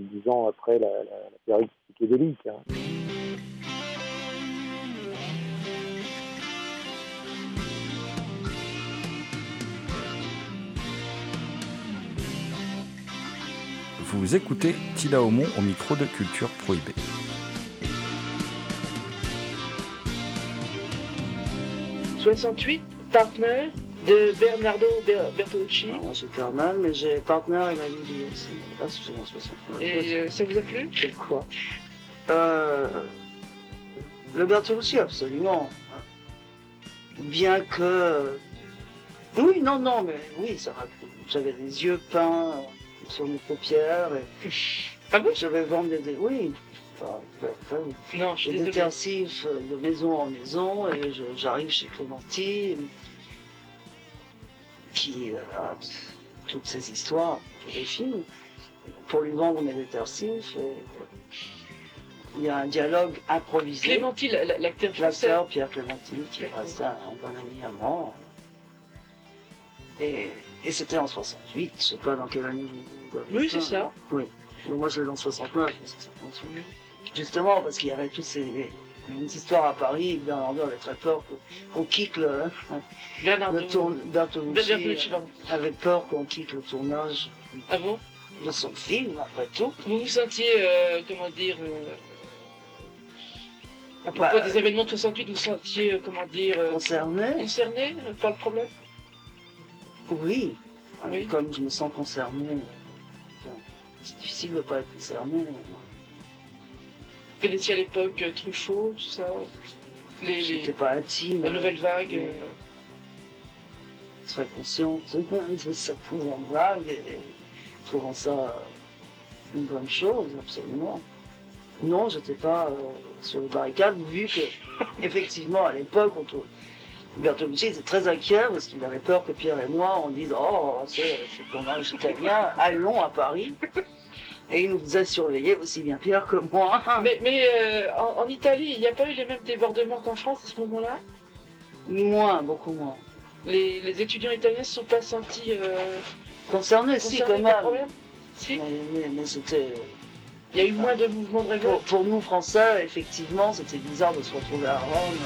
dix ans après la, la période psychédélique. Vous écoutez Tila Aumont au micro de Culture Prohibée. 68, Partner de Bernardo Ber- Bertolucci. Alors, moi, j'ai Carmen, mais j'ai Partner et Lily aussi. Ah, c'est en 69. Et euh, ça vous a plu? C'est quoi? Euh, Le Bertolucci, absolument. Bien que. Oui, non, non, mais oui, ça plu. J'avais des yeux peints sur mes paupières. Et... Ah bon? Je vais vendre des. Oui. Enfin, enfin, Non, je suis de maison en maison et j'arrive chez Clémentine qui euh, a t- toutes ces histoires pour les films pour lui vendre mes intensifs. et Il y a un dialogue improvisé. Clémentine, la- la- l'acteur français. Pierre Clémentine qui est resté un bon ami à moi. Et, et c'était en 68, je sais pas dans quelle année vous Oui, c'est ça. Oui. Moi je l'ai en 69, mais c'est 68. Justement parce qu'il y avait toutes ces une histoires à Paris, Bernardo avait très peur qu'on quitte le, le pardon. avait peur qu'on quitte le tournage Ah bon? De son film, après tout. Vous vous sentiez, euh, comment dire, euh, à propos Bah, des événements de 68, vous vous sentiez, euh, comment dire, euh, Concerné concerné euh, par le problème? Oui. Oui. Comme je me sens concerné, c'est difficile de ne pas être concerné. Vous connaissiez à l'époque euh, Truffaut, tout ça? Les, J'étais pas intime. La nouvelle vague. euh, Très consciente de cette nouvelle vague et trouvant ça une bonne chose, absolument. Non, j'étais pas euh, sur les barricades, vu que, effectivement, à l'époque, on trouve- Bertolucci était très inquiet parce qu'il avait peur que Pierre et moi, on dise Oh, c'est tournage italien, allons à Paris. Et il nous a surveillés aussi bien Pierre que moi. Mais, mais euh, en, en Italie, il n'y a pas eu les mêmes débordements qu'en France à ce moment-là? Moins, beaucoup moins. les, les étudiants italiens ne se sont pas sentis euh, Concerné, si, concernés quand même. Si Mais, mais- mais c'était. Il y a eu moins de mouvements de Pour, révolte pour nous, Français, effectivement, c'était bizarre de se retrouver à Rome.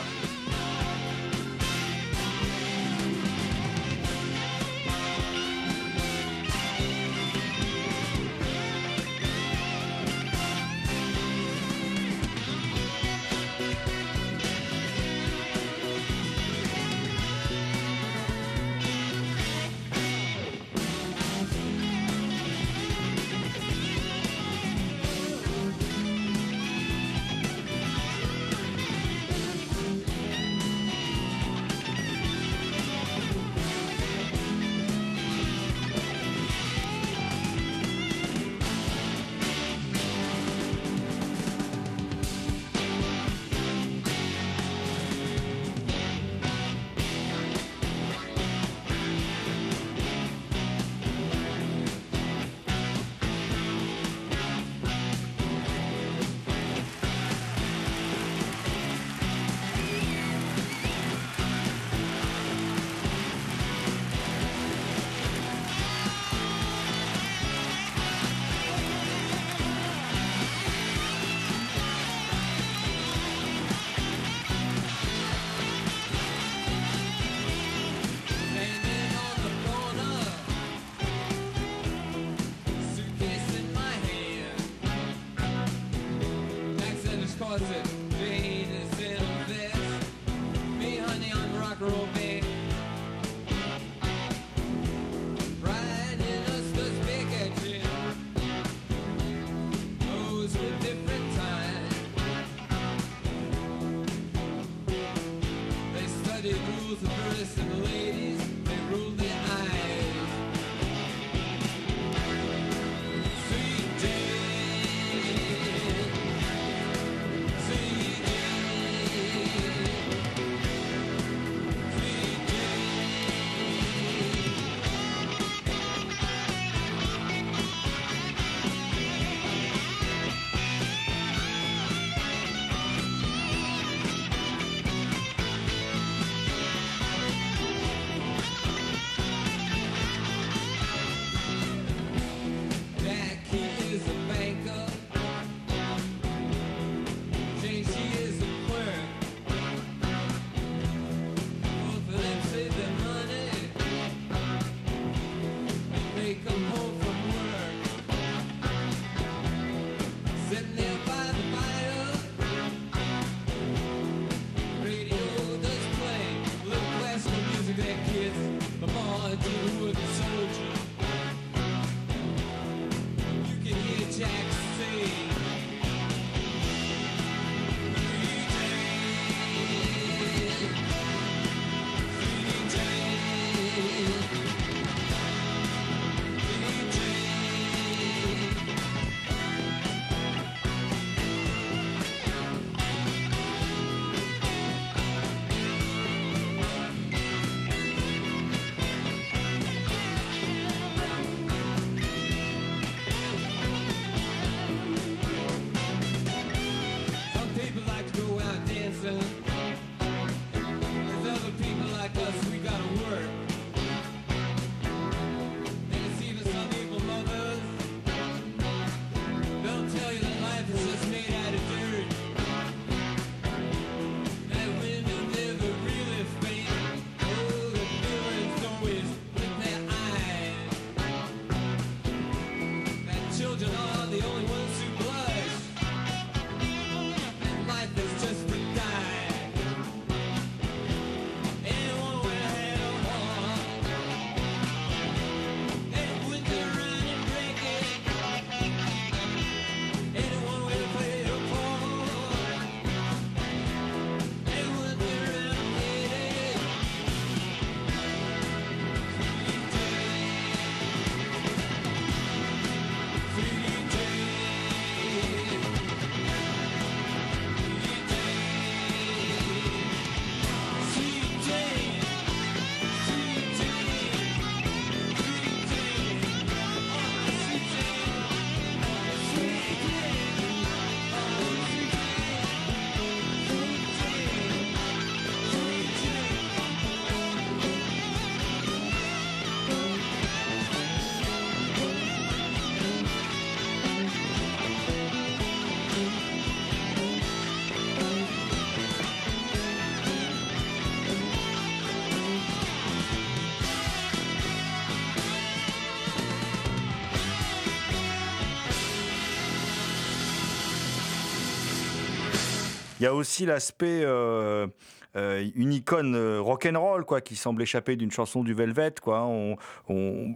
Il y a aussi l'aspect euh, euh, une icône euh, rock'n'roll quoi, qui semble échapper d'une chanson du Velvet. Quoi. On,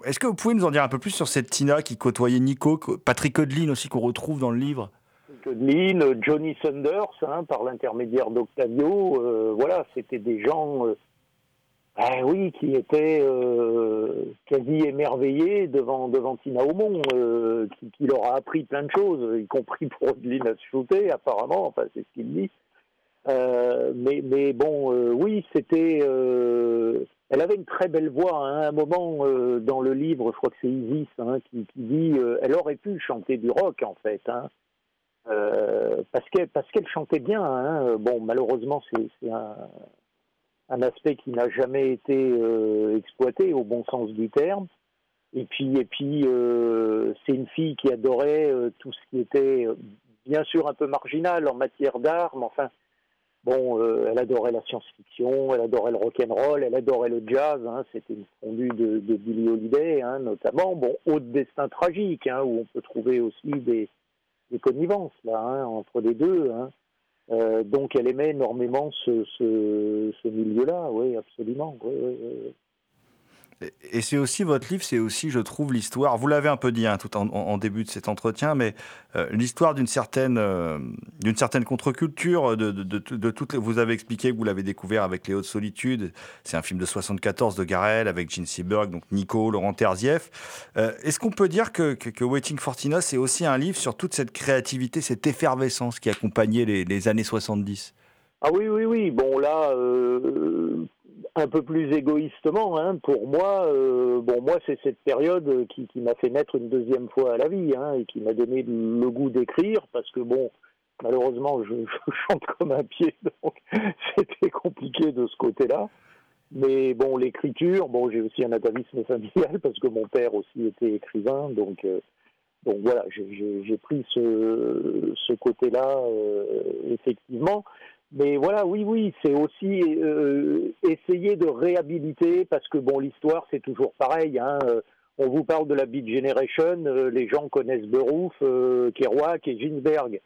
Est-ce que vous pouvez nous en dire un peu plus sur cette Tina qui côtoyait Nico, Patrick Odlin aussi qu'on retrouve dans le livre? Godlin, euh, Johnny Saunders, hein, par l'intermédiaire d'Octavio, voilà, c'était des gens, ah oui, qui étaient euh, quasi émerveillés devant, Tina Aumont, euh, qui, leur a appris plein de choses, y compris pour se shooter, apparemment, enfin c'est ce qu'il dit. Euh, mais, bon, oui, c'était. elle avait une très belle voix. hein. À un moment dans le livre, je crois que c'est Isis hein, qui, dit, elle aurait pu chanter du rock en fait. Hein. Parce qu'elle parce qu'elle chantait bien. hein. Bon, malheureusement, c'est un, un aspect qui n'a jamais été euh, exploité au bon sens du terme. Et puis, et puis, euh, c'est une fille qui adorait euh, tout ce qui était, bien sûr, un peu marginal en matière d'art, mais enfin, bon, elle adorait la science-fiction, elle adorait le rock'n'roll, elle adorait le jazz. hein. C'était une fondue de, de Billie Holiday, hein, notamment. Bon, Haute destin tragique, hein, où on peut trouver aussi des, des connivences là entre les deux. Euh, donc elle aimait énormément ce, ce, ce milieu-là, oui, absolument. Et- c'est aussi votre livre, c'est aussi, je trouve, l'histoire. Vous l'avez un peu dit hein, tout en, début de cet entretien, mais euh, l'histoire d'une certaine, euh, d'une certaine contre-culture. De, de, de- de toutes les- vous avez expliqué que vous l'avez découvert avec Les Hautes Solitudes. C'est un film de 74 de Garel avec Gene Seberg, donc Nico, Laurent Terzieff. Euh, Est-ce qu'on peut dire que, que, que Waiting for Tina, c'est aussi un livre sur toute cette créativité, cette effervescence qui accompagnait les, les années 70 Ah oui, oui, oui. Bon, là, euh, un peu plus égoïstement, hein, pour moi, euh, bon, moi, c'est cette période qui, m'a fait naître une deuxième fois à la vie hein, et qui m'a donné le goût d'écrire parce que, bon, malheureusement, je, chante comme un pied, donc c'était compliqué de ce côté-là. Mais bon, l'écriture, bon, j'ai aussi un atavisme familial parce que mon père aussi était écrivain, donc. euh, donc voilà, j'ai- pris ce, côté-là, effectivement. Mais voilà, oui, oui, c'est aussi euh, essayer de réhabiliter, parce que bon, l'histoire, c'est toujours pareil. Hein, euh, on vous parle de la Beat Generation, euh, les gens connaissent Berouf, Kerouac et Ginsberg.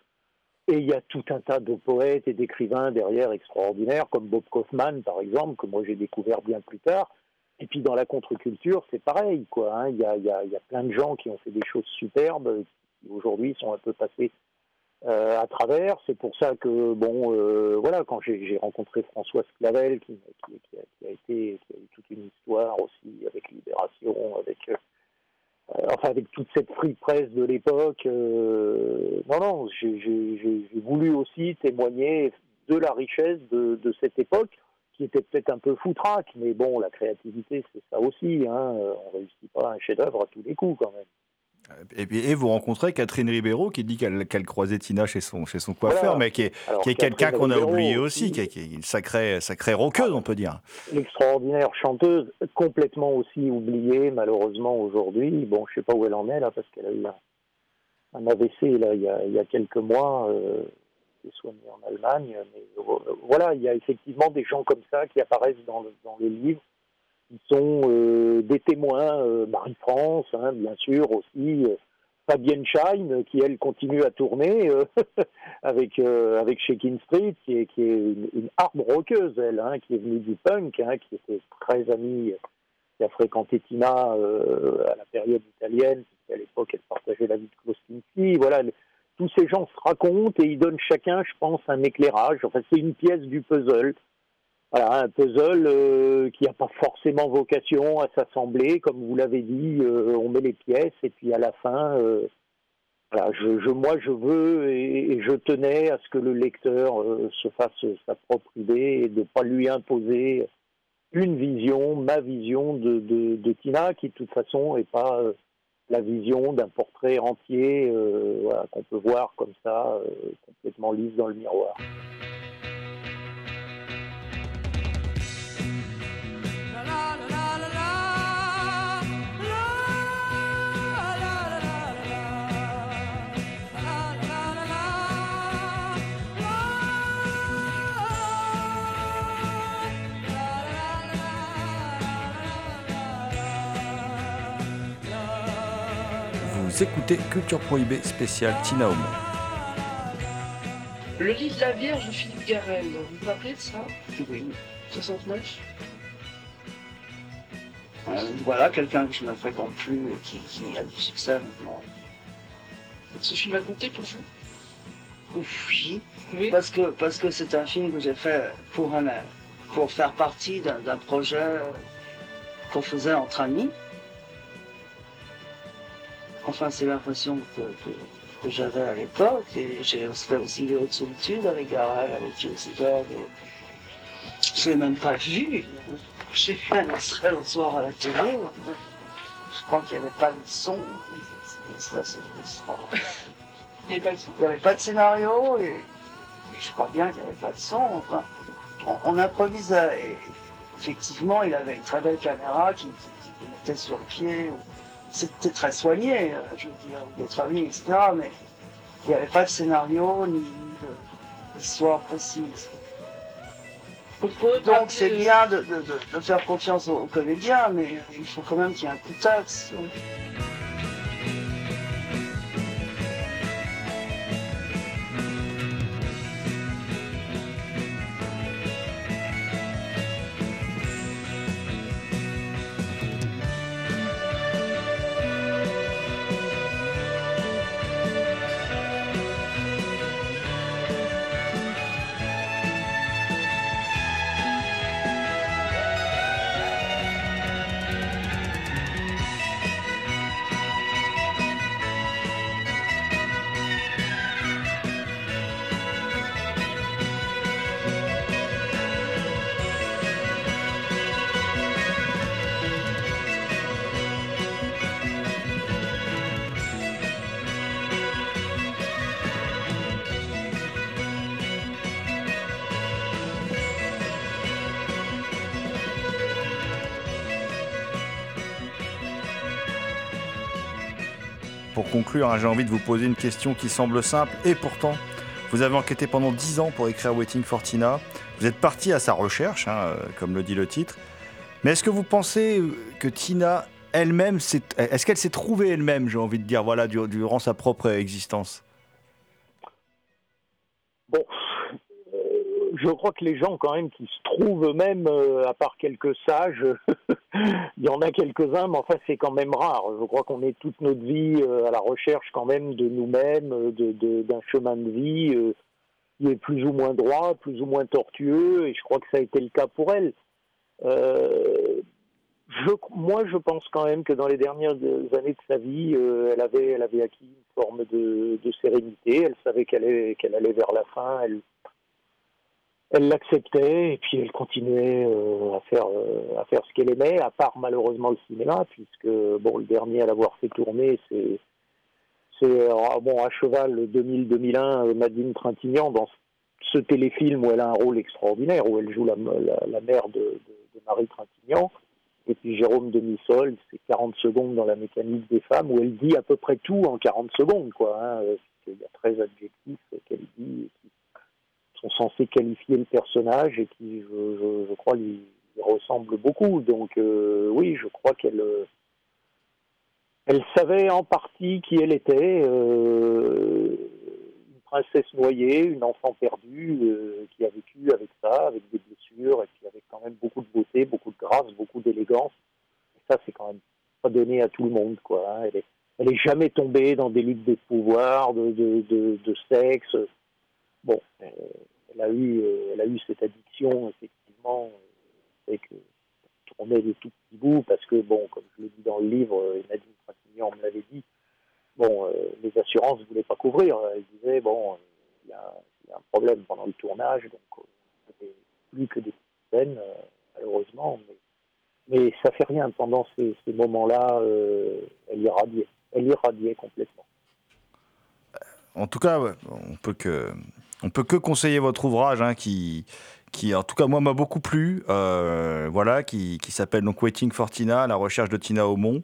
Et il y a tout un tas de poètes et d'écrivains derrière extraordinaires, comme Bob Kaufman, par exemple, que moi j'ai découvert bien plus tard. Et puis dans la contre-culture, c'est pareil, quoi. hein. Il y, a, y a plein de gens qui ont fait des choses superbes, qui aujourd'hui sont un peu passés euh, à travers. C'est pour ça que, bon, euh, voilà, quand j'ai rencontré Françoise Clavel, qui, a, été, qui a eu toute une histoire aussi avec Libération, avec, euh, enfin, avec toute cette free presse de l'époque. non, non, j'ai voulu aussi témoigner de la richesse de, de cette époque qui était peut-être un peu foutraque, mais bon, la créativité, c'est ça aussi. Hein. On réussit pas un chef-d'œuvre à tous les coups, quand même. Et, puis, et vous rencontrez Catherine Ribeiro qui dit qu'elle qu'elle croisait Tina chez son, chez son coiffeur, Voilà. mais qui est, Alors, qui est quelqu'un qu'on a oublié aussi, qui est, qui est une sacrée, sacrée roqueuse, on peut dire. l'extraordinaire chanteuse, complètement aussi oubliée malheureusement aujourd'hui. Bon, je sais pas où elle en est là, parce qu'elle a eu un, un AVC là il y a, il y a quelques mois. Euh, soignée en Allemagne, mais euh, voilà, il y a effectivement des gens comme ça qui apparaissent dans le, dans le livre, qui sont euh, des témoins. euh, Marie-France, hein, bien sûr aussi. euh, Fabienne Schein, qui elle continue à tourner avec avec Shakin Street, qui est qui est une, une hard rockeuse elle, hein, qui est venue du punk, hein, qui était très amie, qui a fréquenté Tina à la période italienne, puisqu'à l'époque elle partageait la vie de Klaus Kinski. Voilà, tous ces gens se racontent et ils donnent chacun, je pense, un éclairage. Enfin, c'est une pièce du puzzle. Voilà, un puzzle euh, qui n'a pas forcément vocation à s'assembler, comme vous l'avez dit, euh, on met les pièces et puis à la fin, euh, voilà, je, je- moi je veux et, je tenais à ce que le lecteur se fasse sa propre idée et de pas lui imposer une vision, ma vision de, Tina, qui de toute façon n'est pas la vision d'un portrait entier qu'on peut voir comme ça, complètement lisse dans le miroir. Écoutez Culture Prohibée spéciale Tina. Le lit de la Vierge de Philippe Garel, vous vous rappelez de ça? Oui. 69 Euh, voilà, quelqu'un que je ne fréquente plus et qui, qui a du succès maintenant. Ce film a compté pour vous? Oui, Oui. parce que parce que c'est un film que j'ai fait pour un pour faire partie d'un projet qu'on faisait entre amis. Enfin, c'est l'impression que, que, que j'avais à l'époque. Et j'ai fait aussi les hautes solitudes avec Garel, avec et Je l'ai même pas vu. J'ai fait un extrait le soir à la télé. Je crois qu'il n'y avait pas de son. Ça, c'est frustrant. Il n'y avait pas de scénario et, je crois bien qu'il n'y avait pas de son. Enfin, on, on improvisait. Et effectivement, il avait une très belle caméra qui, qui, mettait sur le pied. C'était très soigné, euh, je veux dire, d'autres amis, etc. Mais il n'y avait pas de scénario ni de- d'histoire précise. Donc c'est bien de, de- de- de faire confiance aux, aux comédiens, mais il faut quand même qu'il y ait un coup de taxe. Hein, j'ai envie de vous poser une question qui semble simple et pourtant, vous avez enquêté pendant 10 ans pour écrire Waiting for Tina. Vous êtes parti à sa recherche, hein, euh, comme le dit le titre. Mais est-ce que vous pensez euh, que Tina elle-même, s'est- est-ce qu'elle s'est trouvée elle-même, j'ai envie de dire, voilà, du- durant sa propre existence? Bon, euh, je crois que les gens quand même qui se trouvent eux-mêmes, euh, à part quelques sages, il y en a quelques-uns, mais enfin c'est quand même rare. Je crois qu'on est toute notre vie euh, à la recherche quand même de nous-mêmes, euh, de- d'un chemin de vie qui est plus ou moins droit, plus ou moins tortueux, et je crois que ça a été le cas pour elle. Moi, je pense quand même que dans les dernières années de sa vie, elle, avait, elle avait acquis une forme de, sérénité. Elle savait qu'elle qu'elle allait vers la fin. Elle, elle l'acceptait et puis elle continuait euh, à faire euh, à faire ce qu'elle aimait, à part malheureusement le cinéma, puisque bon, le dernier à l'avoir fait tourner, c'est c'est euh, bon à cheval 2000-2001, euh, Nadine Trintignant dans ce téléfilm où elle a un rôle extraordinaire, où elle joue la, la, la mère de, Marie Trintignant. Et puis Jérôme Denisol, c'est 40 secondes dans la mécanique des femmes, où elle dit à peu près tout en 40 secondes, quoi. Il y a 13 adjectifs qu'elle dit, sont censés qualifier le personnage et qui, je, crois, lui, ressemblent beaucoup. Donc euh, oui, je crois qu'elle euh, elle savait en partie qui elle était, euh, une princesse noyée, une enfant perdue, qui a vécu avec ça, avec des blessures, et puis avec quand même beaucoup de beauté, beaucoup de grâce, beaucoup d'élégance. Ça, c'est quand même pas donné à tout le monde, quoi. hein. Elle est, elle est jamais tombée dans des luttes de pouvoir, de, de, de, de sexe. Bon, euh, elle a eu, euh, elle a eu cette addiction, effectivement, euh, et que tournait des tout petits bouts, parce que, bon, comme je le dis dans le livre, euh, et Nadine Trintignant me l'avait dit, bon, euh, les assurances ne voulaient pas couvrir. Elles disaient, bon, euh, il y, a, un problème pendant le tournage, donc euh, c'était plus que des scènes, euh, malheureusement, mais, mais ça fait rien. Pendant ces, ces moments-là, euh, elle irradiait. Elle irradiait complètement. En tout cas, on peut que on peut que conseiller votre ouvrage, hein, qui qui en tout cas moi m'a beaucoup plu, euh, voilà, qui, qui s'appelle donc Waiting for Tina, la recherche de Tina Aumont,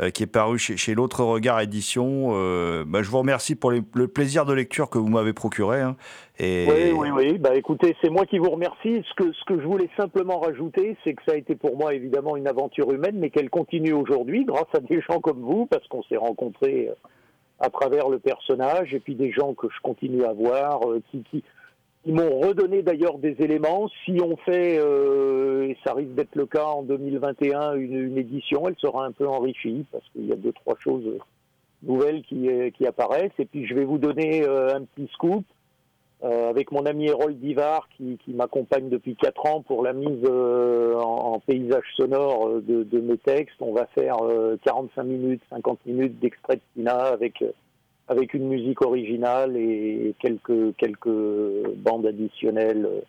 euh, qui est paru chez, chez l'autre regard édition. Euh, bah, je vous remercie pour le plaisir de lecture que vous m'avez procuré. hein, et Oui, oui, oui. Bah, écoutez, c'est moi qui vous remercie. Ce que, ce que je voulais simplement rajouter, c'est que ça a été pour moi évidemment une aventure humaine, mais qu'elle continue aujourd'hui grâce à des gens comme vous, parce qu'on s'est rencontrés à travers le personnage, et puis des gens que je continue à voir, euh, qui, m'ont redonné d'ailleurs des éléments. Si on fait, euh, et ça risque d'être le cas en 2021, une, édition, elle sera un peu enrichie parce qu'il y a deux trois choses nouvelles qui, euh, apparaissent. Et puis je vais vous donner un petit scoop euh, avec mon ami Harold Divar qui, qui m'accompagne depuis quatre ans pour la mise euh, en, en paysage sonore euh, de, de mes textes. On va faire euh, 45 minutes, 50 minutes d'extrait de Tina avec euh, avec une musique originale et quelques quelques bandes additionnelles, euh,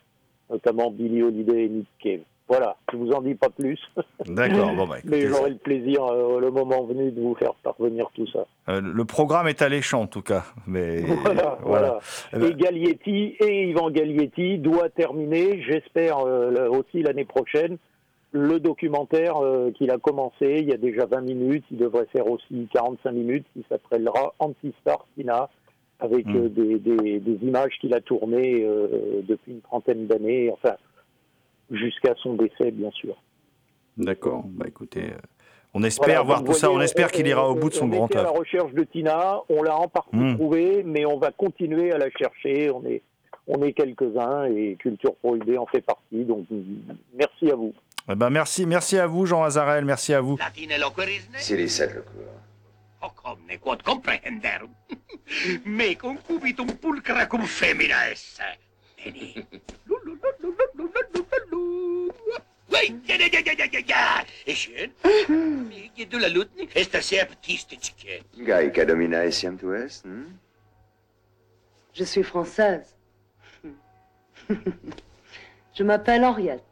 notamment Billy Holiday et Nick Cave. Voilà, je vous en dis pas plus, D'accord, bon bah mais j'aurai le plaisir euh, le moment venu de vous faire parvenir tout ça. euh, le programme est alléchant en tout cas, mais Voilà, voilà. Eh ben, Et Galietti et Yvan Galietti doit terminer, j'espère euh, aussi l'année prochaine, le documentaire qu'il a commencé il y a déjà 20 minutes. Il devrait faire aussi 45 minutes qui s'appellera Anti-Star Tina avec Mm. euh, des, des- des images qu'il a tournées depuis une trentaine d'années, enfin jusqu'à son décès bien sûr. D'accord, bah écoutez, euh, on espère Voilà, voir tout ça, on espère qu'il ira au bout de son on grand à la œuvre. recherche de Tina, on l'a en partie Hmm. trouvée, mais on va continuer à la chercher. On est, on est quelques-uns et Culture Prohibée en fait partie. Donc merci à vous. Eh ben, merci, merci à vous Jean Azarel, merci à vous. Latinello querisne? Si rissette le cours. Hoc omne quod comprehender. Me concubitum pulcra cum femina esse. Veni. Mm-hmm. E hm? Je suis française. Je m'appelle Henriette.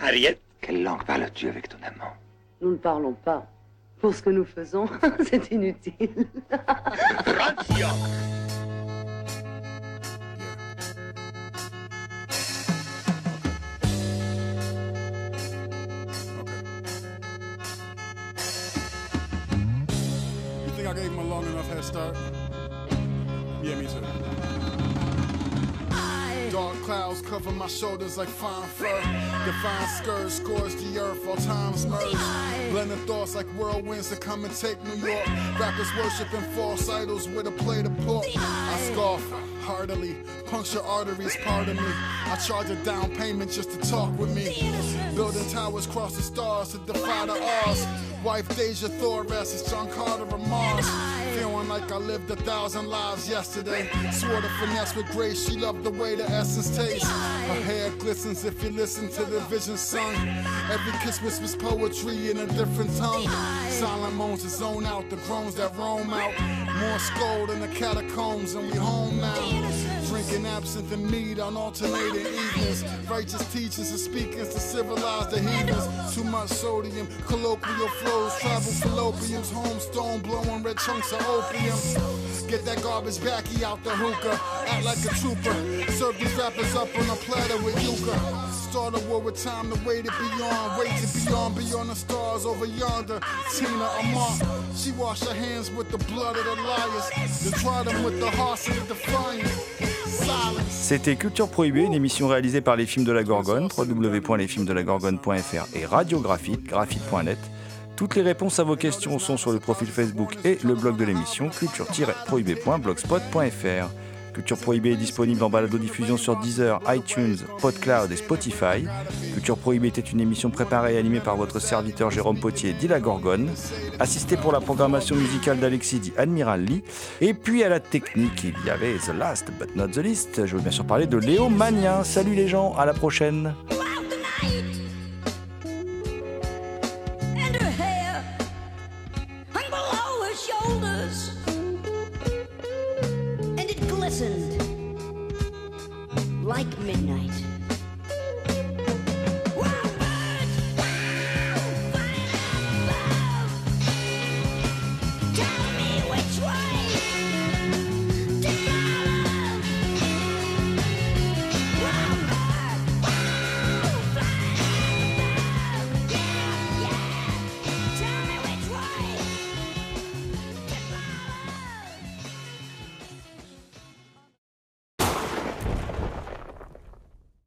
Henriette? Quelle langue parles-tu avec ton amant? Nous ne parlons pas. Pour ce que nous faisons, c'est inutile. Start? Yeah, me too. Dark clouds cover my shoulders like fine fur. Divine skirts scorch the earth, all times merge. Blending thoughts like whirlwinds that come and take New York. Rappers worshiping false idols with a plate of pork. I scoff heartily, puncture arteries, pardon me. I charge a down payment just to talk with me. Building towers cross the stars to defy the odds. Wife Deja Thoras is John Carter of Mars. Like I lived a thousand lives yesterday. Swore to finesse with grace, she loved the way the essence tastes. Her hair glistens if you listen to the vision sung. Every kiss whispers poetry in a different tongue. Silent moans that zone out, the groans that roam out. More scold than the catacombs, and we home now. Drinking absinthe and mead on alternating evenings. Righteous teachings and speakings to civilize the heathens. Too much sodium, colloquial flows, travel fallopians, home stone blowing red chunks of opium. Get that garbage backy out the hookah. Act like a trooper. Serve these rappers up on a platter with yucca. C'était Culture Prohibée, une émission réalisée par les films de la Gorgone, www.lesfilmsdelagorgone.fr et radiographite, graphite.net. Toutes les réponses à vos questions sont sur le profil Facebook et le blog de l'émission culture-prohibée.blogspot.fr. Culture Prohibée est disponible en balado-diffusion sur Deezer, iTunes, PodCloud et Spotify. Culture Prohibée était une émission préparée et animée par votre serviteur Jérôme Potier, dit la Gorgone, assisté pour la programmation musicale d'Alexis, dit Admiral Lee. Et puis à la technique, il y avait The Last but not the least. Je veux bien sûr parler de Léo Magnin. Salut les gens, à la prochaine. like midnight.